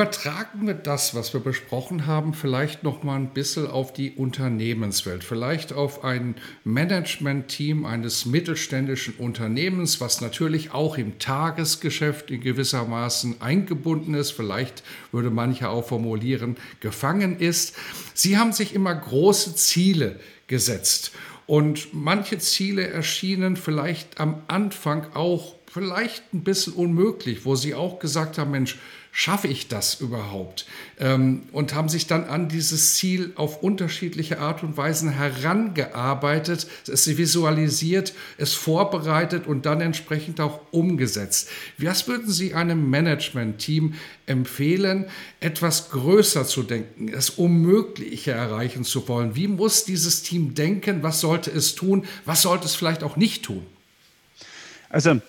Übertragen wir das, was wir besprochen haben, vielleicht noch mal ein bisschen auf die Unternehmenswelt, vielleicht auf ein Management-Team eines mittelständischen Unternehmens, was natürlich auch im Tagesgeschäft in gewissermaßen eingebunden ist, vielleicht würde mancher auch formulieren, gefangen ist. Sie haben sich immer große Ziele gesetzt und manche Ziele erschienen vielleicht am Anfang auch vielleicht ein bisschen unmöglich, wo Sie auch gesagt haben, Mensch, schaffe ich das überhaupt? Ähm, und haben sich dann an dieses Ziel auf unterschiedliche Art und Weisen herangearbeitet, es visualisiert, es vorbereitet und dann entsprechend auch umgesetzt. Was würden Sie einem Management-Team empfehlen, etwas größer zu denken, es Unmögliche erreichen zu wollen? Wie muss dieses Team denken? Was sollte es tun? Was sollte es vielleicht auch nicht tun? Also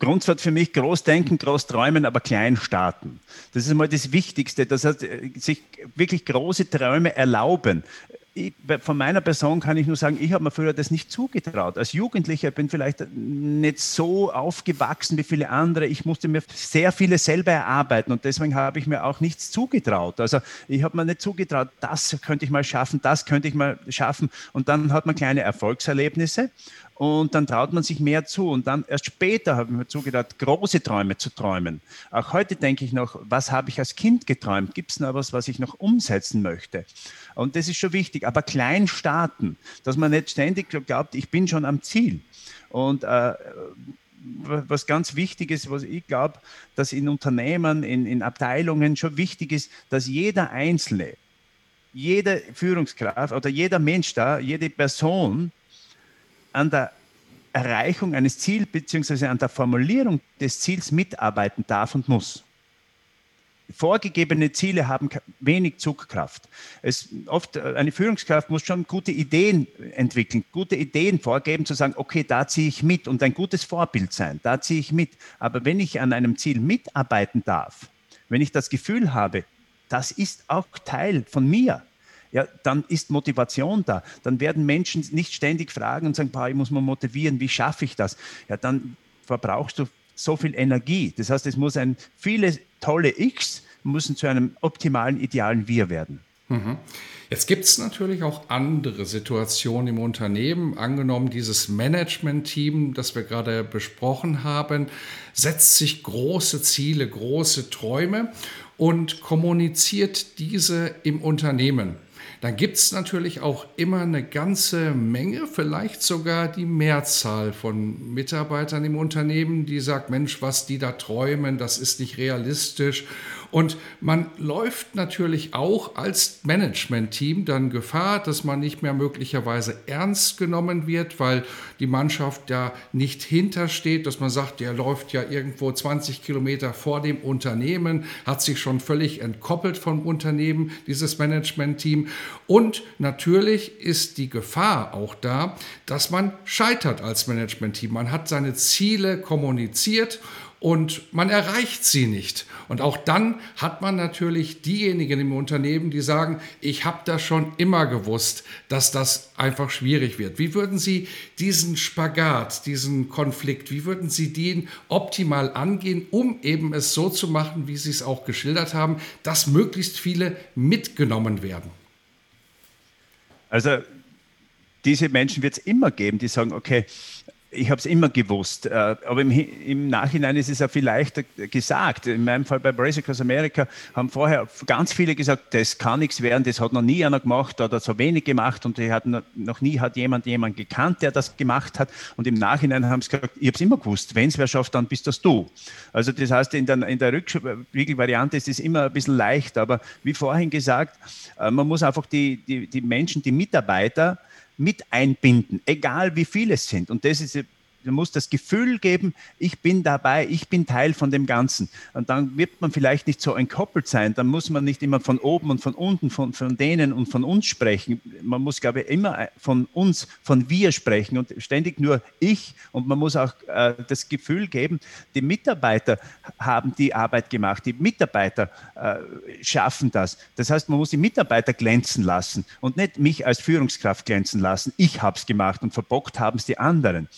Grundsatz für mich, groß denken, groß träumen, aber klein starten. Das ist mal das Wichtigste, dass heißt, sich wirklich große Träume erlauben. Ich, von meiner Person kann ich nur sagen, ich habe mir früher das nicht zugetraut. Als Jugendlicher bin ich vielleicht nicht so aufgewachsen wie viele andere. Ich musste mir sehr viele selber erarbeiten und deswegen habe ich mir auch nichts zugetraut. Also ich habe mir nicht zugetraut, das könnte ich mal schaffen, das könnte ich mal schaffen. Und dann hat man kleine Erfolgserlebnisse und dann traut man sich mehr zu. Und dann erst später habe ich mir zugedacht, große Träume zu träumen. Auch heute denke ich noch, was habe ich als Kind geträumt? Gibt es noch was, was ich noch umsetzen möchte? Und das ist schon wichtig. Aber klein starten, dass man nicht ständig glaubt, ich bin schon am Ziel. Und äh, was ganz wichtig ist, was ich glaube, dass in Unternehmen, in, in Abteilungen schon wichtig ist, dass jeder Einzelne, jede Führungskraft oder jeder Mensch da, jede Person an der Erreichung eines Ziels bzw. an der Formulierung des Ziels mitarbeiten darf und muss. Vorgegebene Ziele haben wenig Zugkraft. Es, oft äh, eine Führungskraft muss schon gute Ideen entwickeln, gute Ideen vorgeben, zu sagen, okay, da ziehe ich mit und ein gutes Vorbild sein, da ziehe ich mit. Aber wenn ich an einem Ziel mitarbeiten darf, wenn ich das Gefühl habe, das ist auch Teil von mir, ja, dann ist Motivation da. Dann werden Menschen nicht ständig fragen und sagen, ich muss mal motivieren, wie schaffe ich das? Ja, dann verbrauchst du so viel Energie. Das heißt, es muss ein viele tolle X müssen zu einem optimalen, idealen Wir werden. Mhm. Jetzt gibt es natürlich auch andere Situationen im Unternehmen. Angenommen, dieses Management-Team, das wir gerade besprochen haben, setzt sich große Ziele, große Träume und kommuniziert diese im Unternehmen dann gibt es natürlich auch immer eine ganze Menge, vielleicht sogar die Mehrzahl von Mitarbeitern im Unternehmen, die sagt, Mensch, was die da träumen, das ist nicht realistisch. Und man läuft natürlich auch als Management-Team dann Gefahr, dass man nicht mehr möglicherweise ernst genommen wird, weil die Mannschaft ja nicht hintersteht, dass man sagt, der läuft ja irgendwo 20 Kilometer vor dem Unternehmen, hat sich schon völlig entkoppelt vom Unternehmen, dieses Management-Team. Und natürlich ist die Gefahr auch da, dass man scheitert als Management-Team. Man hat seine Ziele kommuniziert und man erreicht sie nicht. Und auch dann hat man natürlich diejenigen im Unternehmen, die sagen, ich habe das schon immer gewusst, dass das einfach schwierig wird. Wie würden Sie diesen Spagat, diesen Konflikt, wie würden Sie den optimal angehen, um eben es so zu machen, wie Sie es auch geschildert haben, dass möglichst viele mitgenommen werden? Also diese Menschen wird es immer geben, die sagen, okay, ich habe es immer gewusst, äh, aber im, im, Nachhinein ist es ja viel leichter gesagt. In meinem Fall bei Brace Across America haben vorher ganz viele gesagt, das kann nichts werden, das hat noch nie einer gemacht oder so wenig gemacht und hat noch, noch nie hat jemand jemanden gekannt, der das gemacht hat. Und im Nachhinein haben sie gesagt, ich habe es immer gewusst, wenn es wer schafft, dann bist das du. Also das heißt, in der, in der Rückwiegelvariante ist es immer ein bisschen leicht, aber wie vorhin gesagt, äh, man muss einfach die, die, die Menschen, die Mitarbeiter, mit einbinden, egal wie viele es sind. Und das ist man muss das Gefühl geben, ich bin dabei, ich bin Teil von dem Ganzen. Und dann wird man vielleicht nicht so entkoppelt sein. Dann muss man nicht immer von oben und von unten, von, von denen und von uns sprechen. Man muss, glaube ich, immer von uns, von wir sprechen und ständig nur ich. Und man muss auch äh, das Gefühl geben, die Mitarbeiter haben die Arbeit gemacht. Die Mitarbeiter äh, schaffen das. Das heißt, man muss die Mitarbeiter glänzen lassen und nicht mich als Führungskraft glänzen lassen. Ich habe es gemacht und verbockt haben es die anderen.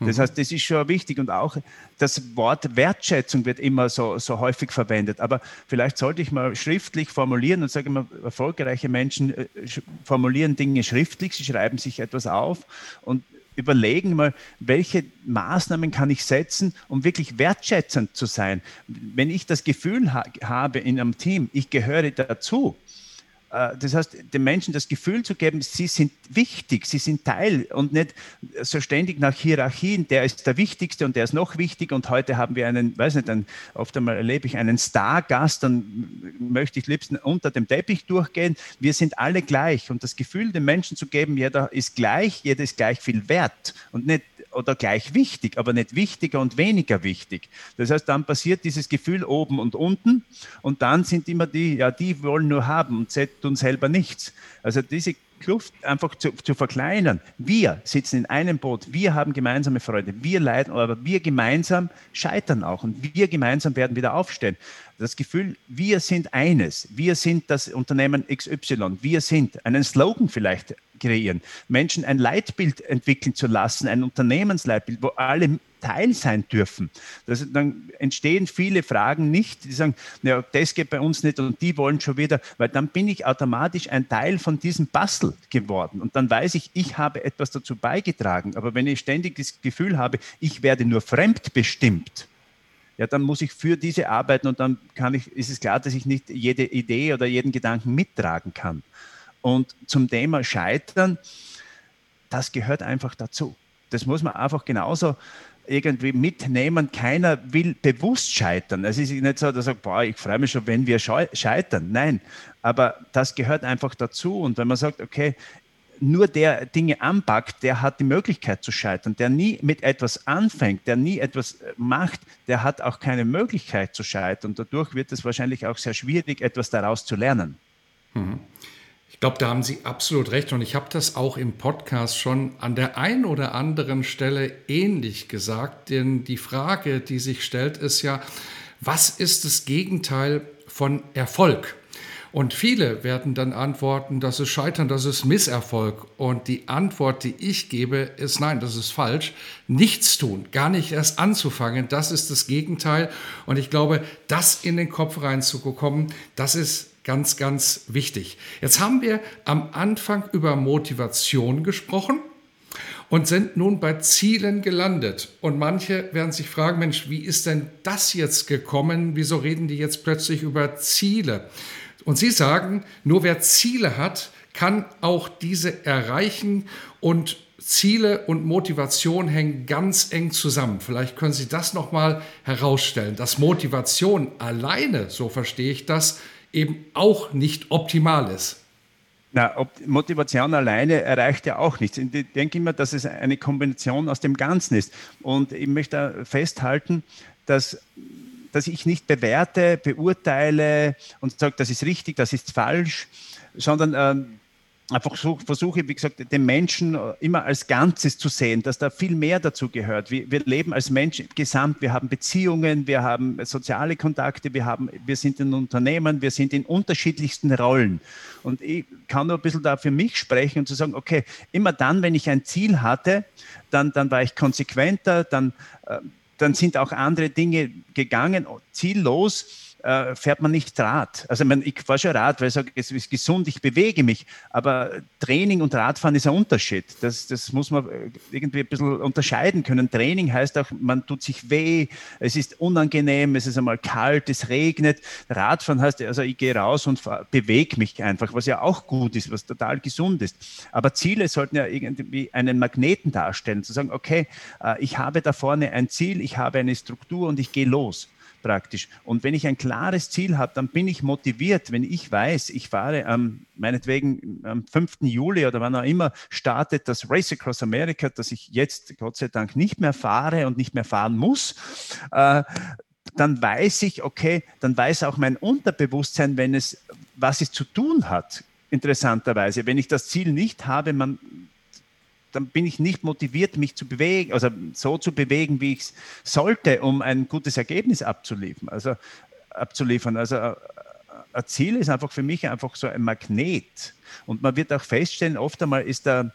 Das das heißt, das ist schon wichtig und auch das Wort Wertschätzung wird immer so, so häufig verwendet. Aber vielleicht sollte ich mal schriftlich formulieren und sage immer, erfolgreiche Menschen äh, formulieren Dinge schriftlich, sie schreiben sich etwas auf und überlegen mal, welche Maßnahmen kann ich setzen, um wirklich wertschätzend zu sein. Wenn ich das Gefühl ha habe in einem Team, ich gehöre dazu, das heißt, den Menschen das Gefühl zu geben, sie sind wichtig, sie sind Teil und nicht so ständig nach Hierarchien, der ist der Wichtigste und der ist noch wichtiger und heute haben wir einen, weiß nicht, einen, oft einmal erlebe ich einen Stargast, dann möchte ich liebsten unter dem Teppich durchgehen. Wir sind alle gleich und das Gefühl den Menschen zu geben, jeder ist gleich, jeder ist gleich viel wert und nicht oder gleich wichtig, aber nicht wichtiger und weniger wichtig. Das heißt, dann passiert dieses Gefühl oben und unten und dann sind immer die, ja, die wollen nur haben und tun selber nichts. Also diese Kluft einfach zu, zu, verkleinern. Wir sitzen in einem Boot, wir haben gemeinsame Freude, wir leiden, aber wir gemeinsam scheitern auch und wir gemeinsam werden wieder aufstehen. Das Gefühl, wir sind eines, wir sind das Unternehmen XY, wir sind einen Slogan vielleicht kreieren, Menschen ein Leitbild entwickeln zu lassen, ein Unternehmensleitbild, wo alle Teil sein dürfen. Das, dann entstehen viele Fragen nicht, die sagen, ja, das geht bei uns nicht und die wollen schon wieder, weil dann bin ich automatisch ein Teil von diesem Bastel geworden und dann weiß ich, ich habe etwas dazu beigetragen. Aber wenn ich ständig das Gefühl habe, ich werde nur fremdbestimmt, ja, dann muss ich für diese arbeiten und dann kann ich, ist es klar, dass ich nicht jede Idee oder jeden Gedanken mittragen kann. Und zum Thema Scheitern, das gehört einfach dazu. Das muss man einfach genauso irgendwie mitnehmen. Keiner will bewusst scheitern. Es ist nicht so, dass er sagt, boah, ich freue mich schon, wenn wir scheitern. Nein, aber das gehört einfach dazu. Und wenn man sagt, okay, nur der Dinge anpackt, der hat die Möglichkeit zu scheitern. Der nie mit etwas anfängt, der nie etwas macht, der hat auch keine Möglichkeit zu scheitern. Dadurch wird es wahrscheinlich auch sehr schwierig, etwas daraus zu lernen. Mhm. Ich glaube, da haben Sie absolut recht. Und ich habe das auch im Podcast schon an der einen oder anderen Stelle ähnlich gesagt. Denn die Frage, die sich stellt, ist ja, was ist das Gegenteil von Erfolg? Und viele werden dann antworten, das ist Scheitern, das ist Misserfolg. Und die Antwort, die ich gebe, ist nein, das ist falsch. Nichts tun, gar nicht erst anzufangen, das ist das Gegenteil. Und ich glaube, das in den Kopf reinzubekommen, das ist Ganz, ganz wichtig. Jetzt haben wir am Anfang über Motivation gesprochen und sind nun bei Zielen gelandet. Und manche werden sich fragen, Mensch, wie ist denn das jetzt gekommen? Wieso reden die jetzt plötzlich über Ziele? Und Sie sagen, nur wer Ziele hat, kann auch diese erreichen und Ziele und Motivation hängen ganz eng zusammen. Vielleicht können Sie das noch mal herausstellen, dass Motivation alleine, so verstehe ich das, eben auch nicht optimal ist. Na, Motivation alleine erreicht ja auch nichts. Ich denke immer, dass es eine Kombination aus dem Ganzen ist. Und ich möchte festhalten, dass, dass ich nicht bewerte, beurteile und sage, das ist richtig, das ist falsch, sondern ähm, einfach so, versuche, wie gesagt, den Menschen immer als Ganzes zu sehen, dass da viel mehr dazu gehört. Wir, wir, leben als Menschen gesamt, wir haben Beziehungen, wir haben soziale Kontakte, wir, haben, wir sind in Unternehmen, wir sind in unterschiedlichsten Rollen. Und ich kann nur ein bisschen da für mich sprechen und zu sagen, okay, immer dann, wenn ich ein Ziel hatte, dann, dann war ich konsequenter, dann, äh, dann sind auch andere Dinge gegangen, ziellos äh, fährt man nicht Rad. Also ich, meine, ich fahre schon Rad, weil ich sage, es ist gesund, ich bewege mich. Aber Training und Radfahren ist ein Unterschied. Das, das muss man äh, irgendwie ein bisschen unterscheiden können. Training heißt auch, man tut sich weh, es ist unangenehm, es ist einmal kalt, es regnet. Radfahren heißt, also ich gehe raus und bewege mich einfach, was ja auch gut ist, was total gesund ist. Aber Ziele sollten ja irgendwie einen Magneten darstellen, zu sagen, okay, äh, ich habe da vorne ein Ziel, ich habe eine Struktur und ich gehe los praktisch. Und wenn ich ein klares Ziel habe, dann bin ich motiviert. Wenn ich weiß, ich fahre am, meinetwegen am 5. Juli oder wann auch immer startet das Race Across America, das ich jetzt Gott sei Dank nicht mehr fahre und nicht mehr fahren muss, äh, dann weiß ich, okay, dann weiß auch mein Unterbewusstsein, wenn es, was es zu tun hat, interessanterweise. Wenn ich das Ziel nicht habe, man, dann bin ich nicht motiviert, mich zu bewegen, also so zu bewegen, wie ich es sollte, um ein gutes Ergebnis abzuliefern. Also abzuliefern. Also äh, ein Ziel ist einfach für mich einfach so ein Magnet. Und man wird auch feststellen, oft einmal ist da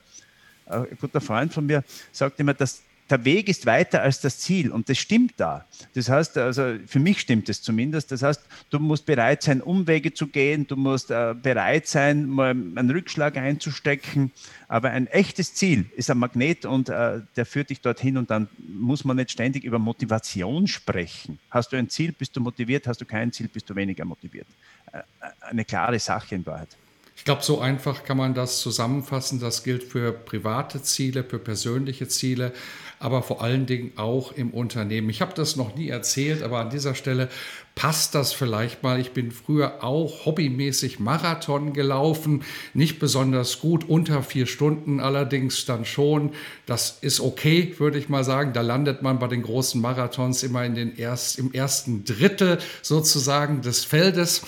ein guter Freund von mir, sagt immer, dass der Weg ist weiter als das Ziel und das stimmt da. Das heißt, also für mich stimmt es zumindest. Das heißt, du musst bereit sein, Umwege zu gehen, du musst äh, bereit sein, mal einen Rückschlag einzustecken. Aber ein echtes Ziel ist ein Magnet und äh, der führt dich dorthin und dann muss man nicht ständig über Motivation sprechen. Hast du ein Ziel, bist du motiviert, hast du kein Ziel, bist du weniger motiviert. Äh, eine klare Sache in Wahrheit. Ich glaube, so einfach kann man das zusammenfassen. Das gilt für private Ziele, für persönliche Ziele, aber vor allen Dingen auch im Unternehmen. Ich habe das noch nie erzählt, aber an dieser Stelle passt das vielleicht mal. Ich bin früher auch hobbymäßig Marathon gelaufen, nicht besonders gut, unter vier Stunden allerdings dann schon. Das ist okay, würde ich mal sagen. Da landet man bei den großen Marathons immer in den erst, im ersten Drittel sozusagen des Feldes.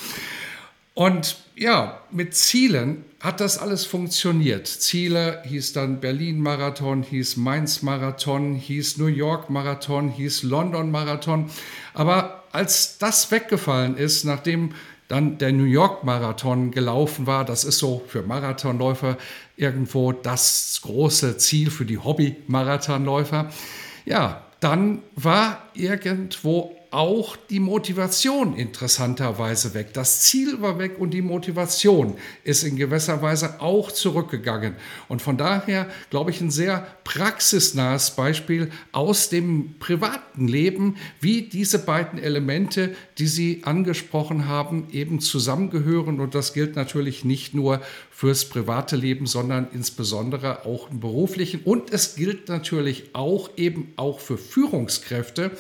Und ja, mit Zielen hat das alles funktioniert. Ziele hieß dann Berlin-Marathon, hieß Mainz-Marathon, hieß New York-Marathon, hieß London-Marathon. Aber als das weggefallen ist, nachdem dann der New York-Marathon gelaufen war, das ist so für Marathonläufer irgendwo das große Ziel für die Hobby-Marathonläufer, ja, dann war irgendwo auch die Motivation interessanterweise weg. Das Ziel war weg und die Motivation ist in gewisser Weise auch zurückgegangen. Und von daher glaube ich ein sehr praxisnahes Beispiel aus dem privaten Leben, wie diese beiden Elemente, die Sie angesprochen haben, eben zusammengehören. Und das gilt natürlich nicht nur fürs private Leben, sondern insbesondere auch im beruflichen. Und es gilt natürlich auch eben auch für Führungskräfte.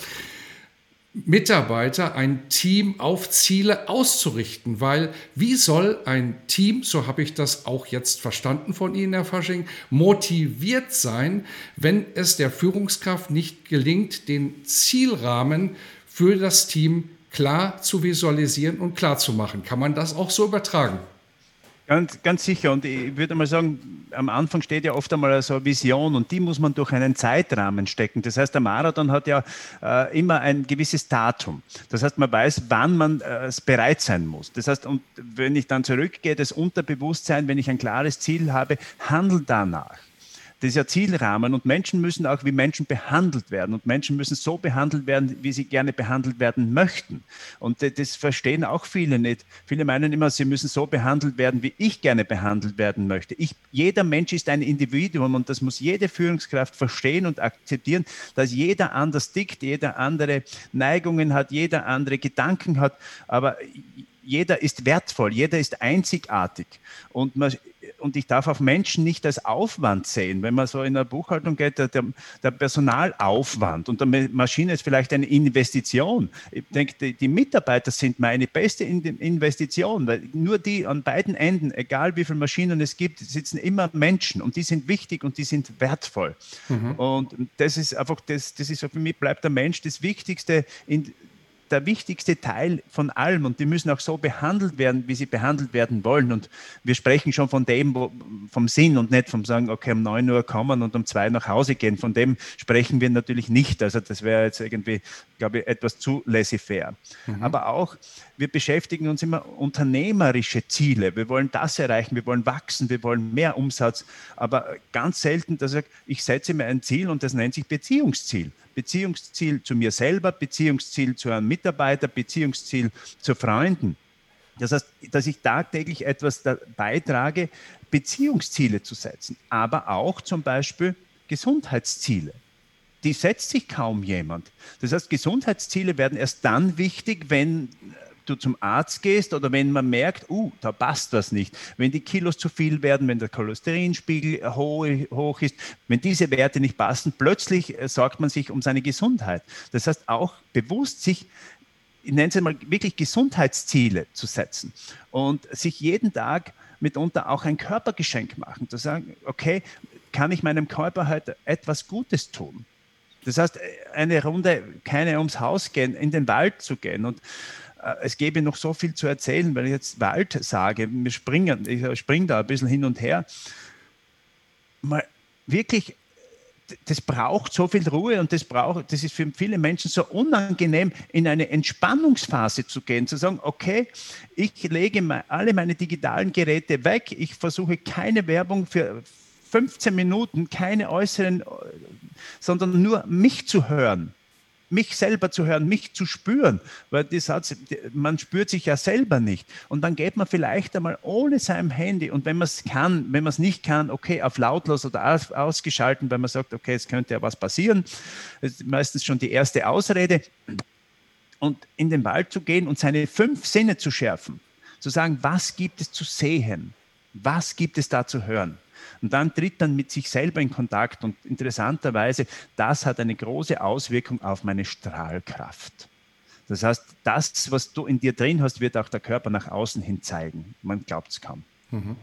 Mitarbeiter, ein Team auf Ziele auszurichten, weil wie soll ein Team, so habe ich das auch jetzt verstanden von Ihnen, Herr Fasching, motiviert sein, wenn es der Führungskraft nicht gelingt, den Zielrahmen für das Team klar zu visualisieren und klar zu machen? Kann man das auch so übertragen? Ganz, ganz sicher. Und ich würde mal sagen, am Anfang steht ja oft einmal so eine Vision und die muss man durch einen Zeitrahmen stecken. Das heißt, der Marathon hat ja äh, immer ein gewisses Datum. Das heißt, man weiß, wann man äh, bereit sein muss. Das heißt, und wenn ich dann zurückgehe, das Unterbewusstsein, wenn ich ein klares Ziel habe, handel danach. Das ist ja Zielrahmen und Menschen müssen auch wie Menschen behandelt werden und Menschen müssen so behandelt werden, wie sie gerne behandelt werden möchten. Und das verstehen auch viele nicht. Viele meinen immer, sie müssen so behandelt werden, wie ich gerne behandelt werden möchte. Ich, jeder Mensch ist ein Individuum und das muss jede Führungskraft verstehen und akzeptieren, dass jeder anders tickt, jeder andere Neigungen hat, jeder andere Gedanken hat, aber jeder ist wertvoll, jeder ist einzigartig. Und man, und ich darf auch Menschen nicht als Aufwand sehen. Wenn man so in der Buchhaltung geht, der, der Personalaufwand und der Maschine ist vielleicht eine Investition. Ich denke, die, die, Mitarbeiter sind meine beste Investition, weil nur die an beiden Enden, egal wie viele Maschinen es gibt, sitzen immer Menschen und die sind wichtig und die sind wertvoll. Mhm. Und das ist einfach, das, das ist für mich bleibt der Mensch das Wichtigste in, der wichtigste Teil von allem und die müssen auch so behandelt werden, wie sie behandelt werden wollen. Und wir sprechen schon von dem, wo, vom Sinn und nicht vom sagen, okay, um 9 Uhr kommen und um 2 nach Hause gehen. Von dem sprechen wir natürlich nicht. Also das wäre jetzt irgendwie, glaube ich, etwas zu laissez-faire. Mhm. Aber auch, wir beschäftigen uns immer unternehmerische Ziele. Wir wollen das erreichen, wir wollen wachsen, wir wollen mehr Umsatz. Aber ganz selten, dass ich, ich setze mir ein Ziel und das nennt sich Beziehungsziel. Beziehungsziel zu mir selber, Beziehungsziel zu einem Mitarbeiter, Beziehungsziel zu Freunden. Das heißt, dass ich tagtäglich etwas beitrage, Beziehungsziele zu setzen, aber auch zum Beispiel Gesundheitsziele. Die setzt sich kaum jemand. Das heißt, Gesundheitsziele werden erst dann wichtig, wenn du zum Arzt gehst oder wenn man merkt, uh, da passt was nicht, wenn die Kilos zu viel werden, wenn der Cholesterinspiegel hoch, ist, wenn diese Werte nicht passen, plötzlich äh, sorgt man sich um seine Gesundheit. Das heißt auch bewusst sich ich nenne es mal wirklich Gesundheitsziele zu setzen und sich jeden Tag mitunter auch ein Körpergeschenk machen, zu sagen, okay, kann ich meinem Körper heute etwas Gutes tun? Das heißt, eine Runde, keine ums Haus gehen, in den Wald zu gehen und es gäbe noch so viel zu erzählen, weil ich jetzt Wald sage, wir springen, ich springe da ein bisschen hin und her. Mal wirklich das braucht so viel Ruhe und das braucht, das ist für viele Menschen so unangenehm, in eine Entspannungsphase zu gehen, zu sagen, okay, ich lege alle meine digitalen Geräte weg, ich versuche keine Werbung für 15 Minuten, keine äußeren, sondern nur mich zu hören mich selber zu hören, mich zu spüren, weil die Satz, man spürt sich ja selber nicht. Und dann geht man vielleicht einmal ohne sein Handy und wenn man es kann, wenn man es nicht kann, okay, auf lautlos oder aus, ausgeschalten, weil man sagt, okay, es könnte ja was passieren. Das ist meistens schon die erste Ausrede. Und in den Wald zu gehen und seine fünf Sinne zu schärfen, zu sagen, was gibt es zu sehen, was gibt es da zu hören. Und dann tritt man mit sich selber in Kontakt und interessanterweise, das hat eine große Auswirkung auf meine Strahlkraft. Das heißt, das, was du in dir drin hast, wird auch der Körper nach außen hin zeigen. Man glaubt es kaum. Mhm.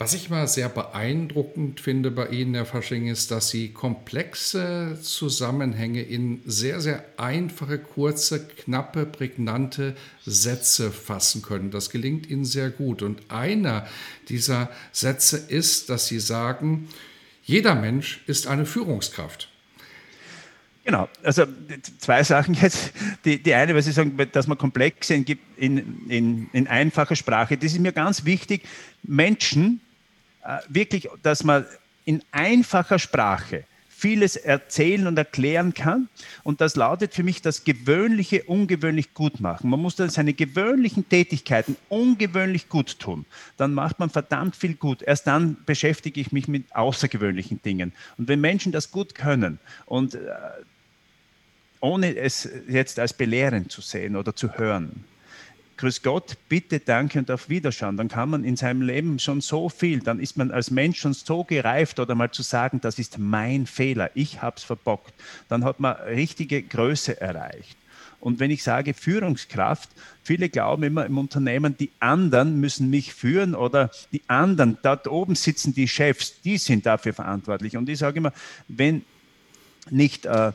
Was ich mal sehr beeindruckend finde bei Ihnen, Herr Fasching, ist, dass Sie komplexe Zusammenhänge in sehr, sehr einfache, kurze, knappe, prägnante Sätze fassen können. Das gelingt Ihnen sehr gut. Und einer dieser Sätze ist, dass Sie sagen, jeder Mensch ist eine Führungskraft. Genau, also zwei Sachen jetzt. Die, die eine, was Sie sagen, dass man Komplexe in, in, in, in einfacher Sprache, das ist mir ganz wichtig. Menschen, äh, wirklich, dass man in einfacher Sprache vieles erzählen und erklären kann. Und das lautet für mich das Gewöhnliche ungewöhnlich gut machen. Man muss dann seine gewöhnlichen Tätigkeiten ungewöhnlich gut tun. Dann macht man verdammt viel gut. Erst dann beschäftige ich mich mit außergewöhnlichen Dingen. Und wenn Menschen das gut können und äh, ohne es jetzt als belehrend zu sehen oder zu hören, Grüß Gott, bitte, danke und auf Wiederschauen. Dann kann man in seinem Leben schon so viel, dann ist man als Mensch schon so gereift oder mal zu sagen, das ist mein Fehler, ich habe es verbockt. Dann hat man richtige Größe erreicht. Und wenn ich sage Führungskraft, viele glauben immer im Unternehmen, die anderen müssen mich führen oder die anderen, dort oben sitzen die Chefs, die sind dafür verantwortlich. Und ich sage immer, wenn nicht äh,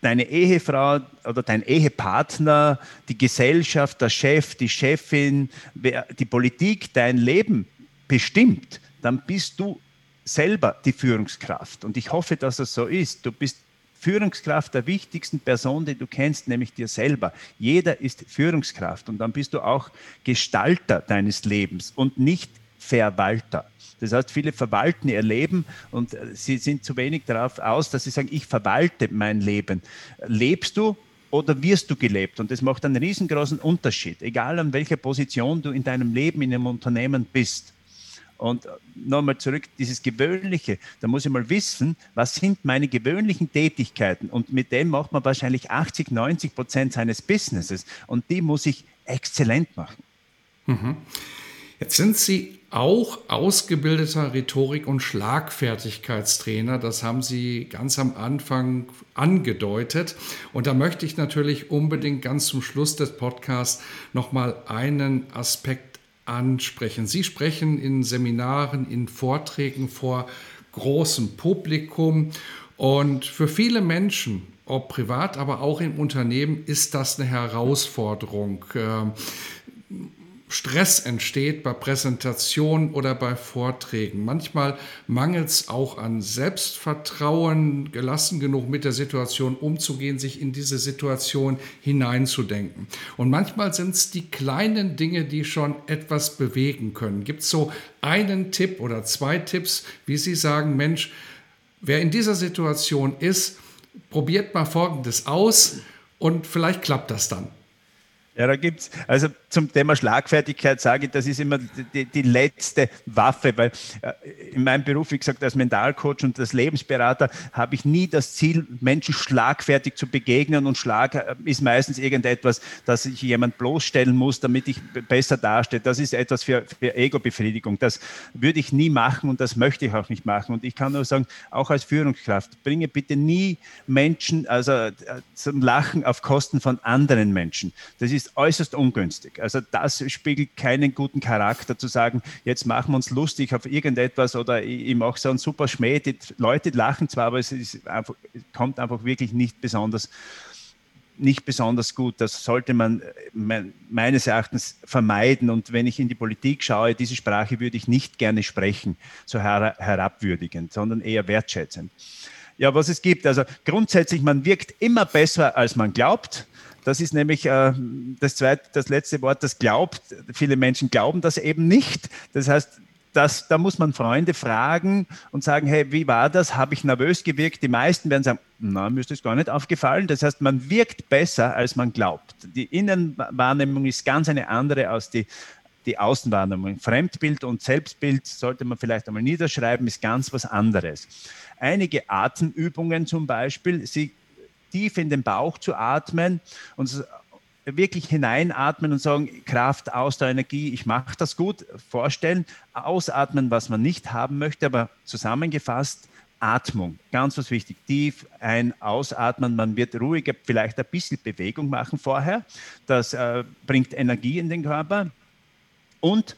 deine Ehefrau oder dein Ehepartner, die Gesellschaft, der Chef, die Chefin, die Politik dein Leben bestimmt, dann bist du selber die Führungskraft. Und ich hoffe, dass es so ist. Du bist Führungskraft der wichtigsten Person, die du kennst, nämlich dir selber. Jeder ist Führungskraft und dann bist du auch Gestalter deines Lebens und nicht Verwalter. Das heißt, viele verwalten ihr Leben und äh, sie sind zu wenig darauf aus, dass sie sagen, ich verwalte mein Leben. Lebst du oder wirst du gelebt? Und das macht einen riesengroßen Unterschied, egal an welcher Position du in deinem Leben, in einem Unternehmen bist. Und äh, nochmal zurück, dieses Gewöhnliche, da muss ich mal wissen, was sind meine gewöhnlichen Tätigkeiten? Und mit dem macht man wahrscheinlich 80, 90 Prozent seines Businesses. Und die muss ich exzellent machen. Mhm. Jetzt sind Sie auch ausgebildeter Rhetorik- und Schlagfertigkeitstrainer. Das haben Sie ganz am Anfang angedeutet. Und da möchte ich natürlich unbedingt ganz zum Schluss des Podcasts nochmal einen Aspekt ansprechen. Sie sprechen in Seminaren, in Vorträgen vor großem Publikum. Und für viele Menschen, ob privat, aber auch im Unternehmen, ist das eine Herausforderung. Stress entsteht bei Präsentationen oder bei Vorträgen. Manchmal mangelt es auch an Selbstvertrauen, gelassen genug mit der Situation umzugehen, sich in diese Situation hineinzudenken. Und manchmal sind es die kleinen Dinge, die schon etwas bewegen können. Gibt es so einen Tipp oder zwei Tipps, wie Sie sagen, Mensch, wer in dieser Situation ist, probiert mal Folgendes aus und vielleicht klappt das dann. Ja, da gibt es, also zum Thema Schlagfertigkeit sage ich, das ist immer die, die letzte Waffe, weil äh, in meinem Beruf, wie gesagt, als Mentalcoach und als Lebensberater habe ich nie das Ziel, Menschen schlagfertig zu begegnen und Schlag äh, ist meistens irgendetwas, dass ich jemand bloßstellen muss, damit ich besser dastehe. Das ist etwas für, für Ego-Befriedigung. Das würde ich nie machen und das möchte ich auch nicht machen. Und ich kann nur sagen, auch als Führungskraft, bringe bitte nie Menschen also äh, zum Lachen auf Kosten von anderen Menschen. Das ist äußerst ungünstig. Also das spiegelt keinen guten Charakter zu sagen, jetzt machen wir uns lustig auf irgendetwas oder ich, ich mache so einen super Schmäh. Die Leute lachen zwar, aber es einfach, kommt einfach wirklich nicht besonders nicht besonders gut. Das sollte man meines Erachtens vermeiden. Und wenn ich in die Politik schaue, diese Sprache würde ich nicht gerne sprechen, so herabwürdigend, sondern eher wertschätzend. Ja, was es gibt. Also grundsätzlich, man wirkt immer besser, als man glaubt. Das ist nämlich äh, das, zweite, das letzte Wort, das glaubt. Viele Menschen glauben das eben nicht. Das heißt, das, da muss man Freunde fragen und sagen, hey, wie war das? Habe ich nervös gewirkt? Die meisten werden sagen, na, mir ist das gar nicht aufgefallen. Das heißt, man wirkt besser, als man glaubt. Die Innenwahrnehmung ist ganz eine andere als die, die Außenwahrnehmung. Fremdbild und Selbstbild sollte man vielleicht einmal niederschreiben, ist ganz was anderes. Einige Atemübungen zum Beispiel, sie tief in den Bauch zu atmen und wirklich hineinatmen und sagen, Kraft, Ausdauer, Energie, ich mache das gut, vorstellen, ausatmen, was man nicht haben möchte, aber zusammengefasst, Atmung, ganz was wichtig, tief ein, ausatmen, man wird ruhiger, vielleicht ein bisschen Bewegung machen vorher, das äh, bringt Energie in den Körper. Und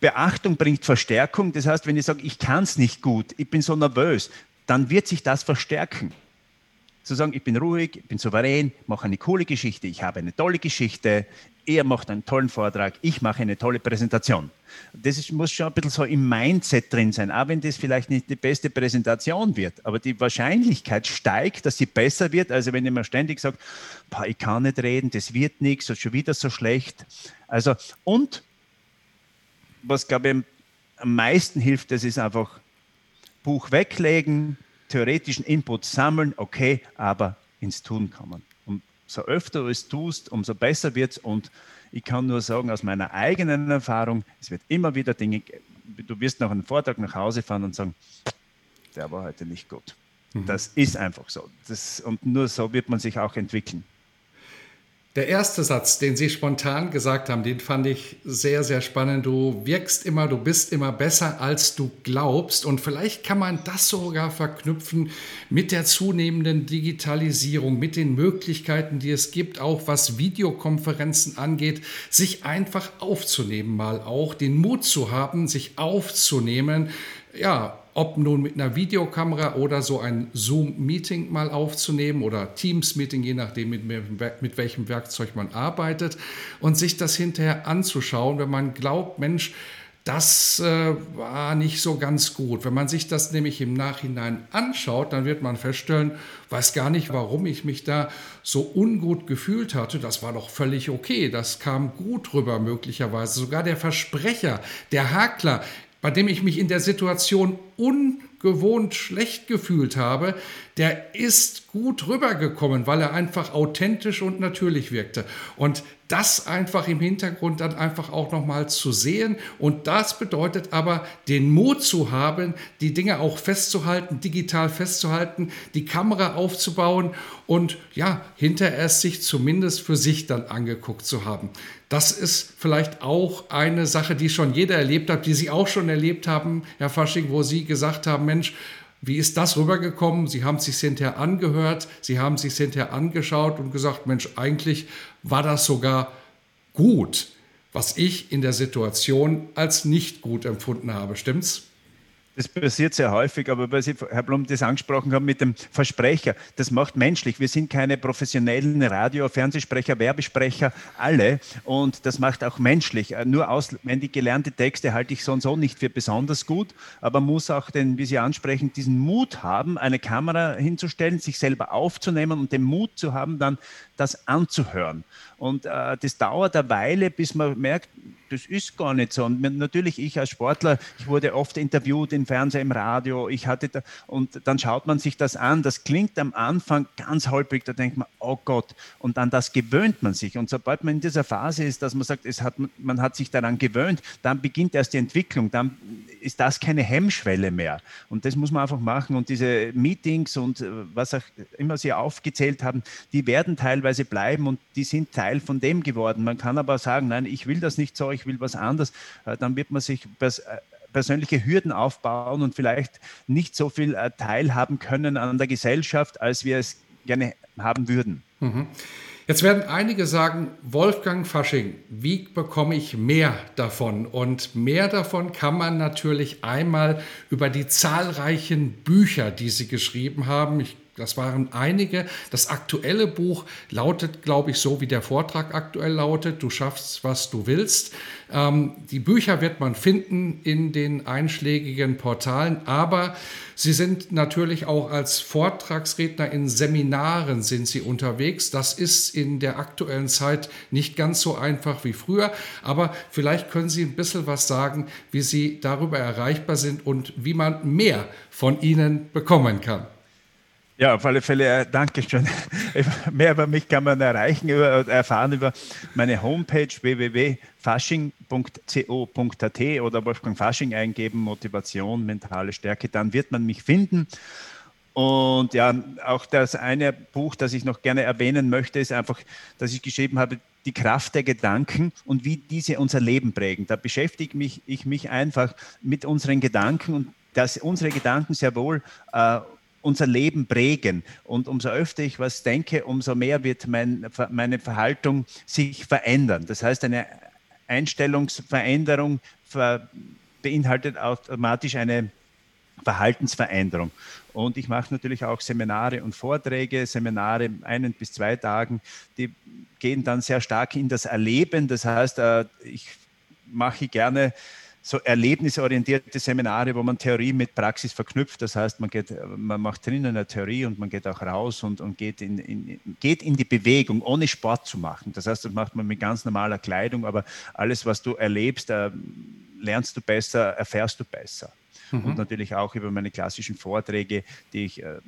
Beachtung bringt Verstärkung, das heißt, wenn ich sage, ich kann es nicht gut, ich bin so nervös, dann wird sich das verstärken zu sagen, ich bin ruhig, ich bin souverän, mache eine coole Geschichte, ich habe eine tolle Geschichte, er macht einen tollen Vortrag, ich mache eine tolle Präsentation. Das ist, muss schon ein bisschen so im Mindset drin sein, auch wenn das vielleicht nicht die beste Präsentation wird, aber die Wahrscheinlichkeit steigt, dass sie besser wird, also wenn ich mir ständig sage, ich kann nicht reden, das wird nichts, das ist schon wieder so schlecht. Also, und was, glaube ich, am meisten hilft, das ist einfach Buch weglegen, theoretischen Input sammeln, okay, aber ins Tun kommen. Und so öfter du es tust, umso besser wird es. Und ich kann nur sagen, aus meiner eigenen Erfahrung, es wird immer wieder Dinge, du wirst nach einem Vortrag nach Hause fahren und sagen, der war heute nicht gut. Mhm. Das ist einfach so. Das, und nur so wird man sich auch entwickeln. Der erste Satz, den Sie spontan gesagt haben, den fand ich sehr, sehr spannend. Du wirkst immer, du bist immer besser, als du glaubst. Und vielleicht kann man das sogar verknüpfen mit der zunehmenden Digitalisierung, mit den Möglichkeiten, die es gibt, auch was Videokonferenzen angeht, sich einfach aufzunehmen, mal auch den Mut zu haben, sich aufzunehmen. Ja, ob nun mit einer Videokamera oder so ein Zoom-Meeting mal aufzunehmen oder Teams-Meeting, je nachdem, mit, mit welchem Werkzeug man arbeitet, und sich das hinterher anzuschauen, wenn man glaubt, Mensch, das äh, war nicht so ganz gut. Wenn man sich das nämlich im Nachhinein anschaut, dann wird man feststellen, weiß gar nicht, warum ich mich da so ungut gefühlt hatte. Das war doch völlig okay. Das kam gut rüber möglicherweise. Sogar der Versprecher, der Hakler bei dem ich mich in der Situation ungewohnt schlecht gefühlt habe, der ist gut rübergekommen, weil er einfach authentisch und natürlich wirkte. Und das einfach im Hintergrund dann einfach auch nochmal zu sehen. Und das bedeutet aber, den Mut zu haben, die Dinge auch festzuhalten, digital festzuhalten, die Kamera aufzubauen und ja, hinterher es sich zumindest für sich dann angeguckt zu haben. Das ist vielleicht auch eine Sache, die schon jeder erlebt hat, die Sie auch schon erlebt haben, Herr Fasching, wo Sie gesagt haben, Mensch, wie ist das rübergekommen? Sie haben sich hinterher angehört, Sie haben sich hinterher angeschaut und gesagt, Mensch, eigentlich war das sogar gut, was ich in der Situation als nicht gut empfunden habe. Stimmt's? Das passiert sehr häufig, aber weil Sie, Herr Blum, das angesprochen haben mit dem Versprecher, das macht menschlich. Wir sind keine professionellen Radio-, Fernsehsprecher, Werbesprecher, alle. Und das macht auch menschlich. Äh, nur auswendig gelernte Texte halte ich so und so nicht für besonders gut, aber muss auch den, wie Sie ansprechen, diesen Mut haben, eine Kamera hinzustellen, sich selber aufzunehmen und den Mut zu haben, dann das anzuhören. Und äh, das dauert eine Weile, bis man merkt, das ist gar nicht so. Und natürlich, ich als Sportler, ich wurde oft interviewt in Fernseher, im Radio, ich hatte da, und dann schaut man sich das an. Das klingt am Anfang ganz holprig, da denkt man, oh Gott, und an das gewöhnt man sich. Und sobald man in dieser Phase ist, dass man sagt, es hat, man hat sich daran gewöhnt, dann beginnt erst die Entwicklung, dann ist das keine Hemmschwelle mehr. Und das muss man einfach machen. Und diese Meetings und äh, was auch immer Sie aufgezählt haben, die werden teilweise bleiben und die sind Teil von dem geworden. Man kann aber sagen, nein, ich will das nicht so, ich will was anderes. Äh, dann wird man sich äh, persönliche Hürden aufbauen und vielleicht nicht so viel teilhaben können an der Gesellschaft, als wir es gerne haben würden. Mhm. Jetzt werden einige sagen, Wolfgang Fasching, wie bekomme ich mehr davon? Und mehr davon kann man natürlich einmal über die zahlreichen Bücher, die Sie geschrieben haben. Ich das waren einige. Das aktuelle Buch lautet, glaube ich, so wie der Vortrag aktuell lautet. Du schaffst, was du willst. Ähm, die Bücher wird man finden in den einschlägigen Portalen, aber sie sind natürlich auch als Vortragsredner in Seminaren sind sie unterwegs. Das ist in der aktuellen Zeit nicht ganz so einfach wie früher, aber vielleicht können Sie ein bisschen was sagen, wie Sie darüber erreichbar sind und wie man mehr von ihnen bekommen kann. Ja, auf alle Fälle, äh, danke schön. Mehr über mich kann man erreichen, über, erfahren über meine Homepage www.fasching.co.at oder Wolfgang Fasching eingeben, Motivation, mentale Stärke, dann wird man mich finden. Und ja, auch das eine Buch, das ich noch gerne erwähnen möchte, ist einfach, dass ich geschrieben habe, die Kraft der Gedanken und wie diese unser Leben prägen. Da beschäftige mich, ich mich einfach mit unseren Gedanken und dass unsere Gedanken sehr wohl äh, unser Leben prägen. Und umso öfter ich was denke, umso mehr wird mein, meine Verhaltung sich verändern. Das heißt, eine Einstellungsveränderung beinhaltet automatisch eine Verhaltensveränderung. Und ich mache natürlich auch Seminare und Vorträge, Seminare einen bis zwei Tagen, die gehen dann sehr stark in das Erleben. Das heißt, äh, ich mache gerne so erlebnisorientierte Seminare, wo man Theorie mit Praxis verknüpft. Das heißt, man, geht, man macht drinnen eine Theorie und man geht auch raus und, und geht, in, in, geht in die Bewegung, ohne Sport zu machen. Das heißt, das macht man mit ganz normaler Kleidung, aber alles, was du erlebst, äh, lernst du besser, erfährst du besser. Mhm. Und natürlich auch über meine klassischen Vorträge, die ich äh,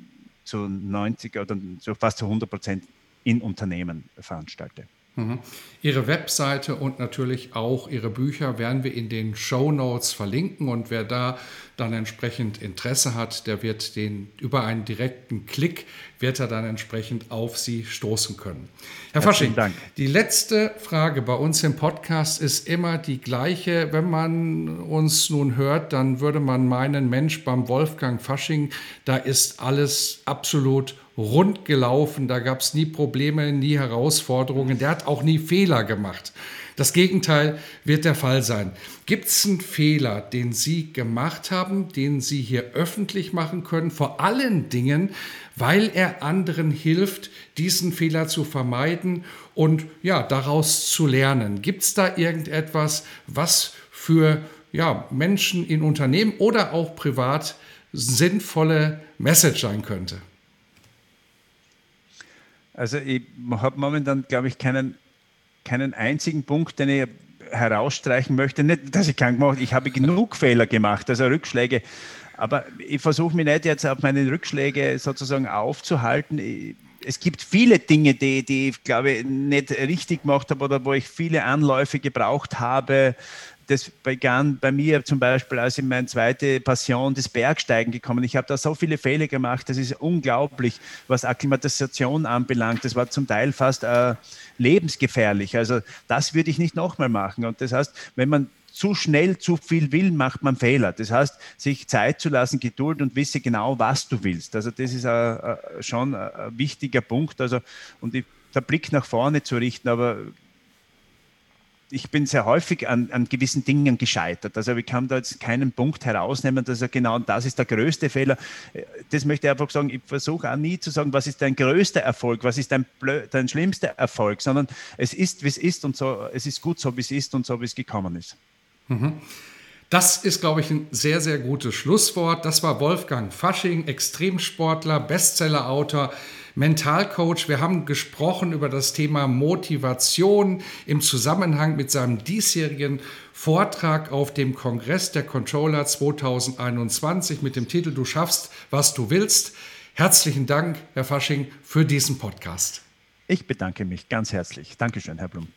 zu 90 oder zu fast zu 100 Prozent in Unternehmen veranstalte. Mhm. Ihre Webseite und natürlich auch Ihre Bücher werden wir in den Show Notes verlinken und wer da dann entsprechend Interesse hat, der wird den über einen direkten Klick wird er dann entsprechend auf Sie stoßen können. Herr Fasching, Dank. die letzte Frage bei uns im Podcast ist immer die gleiche. Wenn man uns nun hört, dann würde man meinen, Mensch, beim Wolfgang Fasching, da ist alles absolut rund gelaufen, da gab es nie Probleme, nie Herausforderungen, der hat auch nie Fehler gemacht. Das Gegenteil wird der Fall sein. Gibt es einen Fehler, den Sie gemacht haben, den Sie hier öffentlich machen können, vor allen Dingen, weil er anderen hilft, diesen Fehler zu vermeiden und ja, daraus zu lernen? Gibt es da irgendetwas, was für ja, Menschen in Unternehmen oder auch privat sinnvolle Message sein könnte? Also ich habe momentan, glaube ich, keinen, keinen einzigen Punkt, den ich herausstreichen möchte. Nicht, dass ich gemacht habe, ich habe genug Fehler gemacht, also Rückschläge. Aber ich versuche mich nicht jetzt auf meine Rückschläge sozusagen aufzuhalten. Es gibt viele Dinge, die, die ich glaube nicht richtig gemacht habe oder wo ich viele Anläufe gebraucht habe, das begann bei mir zum Beispiel, als in meine zweite Passion des Bergsteigen gekommen. Ich habe da so viele Fehler gemacht, das ist unglaublich, was Akklimatisation anbelangt. Das war zum Teil fast äh, lebensgefährlich. Also das würde ich nicht nochmal machen. Und das heißt, wenn man zu schnell zu viel will, macht man Fehler. Das heißt, sich Zeit zu lassen, Geduld und wisse genau, was du willst. Also das ist äh, äh, schon ein wichtiger Punkt. Also, und der Blick nach vorne zu richten, aber ich bin sehr häufig an, an, gewissen Dingen gescheitert. Also ich kann da jetzt keinen Punkt herausnehmen, dass er genau das ist der größte Fehler. Das möchte ich einfach sagen, ich versuche auch nie zu sagen, was ist dein größter Erfolg, was ist dein, dein schlimmster Erfolg, sondern es ist, wie es ist und so, es ist gut so, wie es ist und so, wie es gekommen ist. Mhm. Das ist, glaube ich, ein sehr, sehr gutes Schlusswort. Das war Wolfgang Fasching, Extremsportler, Bestsellerautor, Mentalcoach. Wir haben gesprochen über das Thema Motivation im Zusammenhang mit seinem diesjährigen Vortrag auf dem Kongress der Controller 2021 mit dem Titel Du schaffst, was du willst. Herzlichen Dank, Herr Fasching, für diesen Podcast. Ich bedanke mich ganz herzlich. Dankeschön, Herr Blum.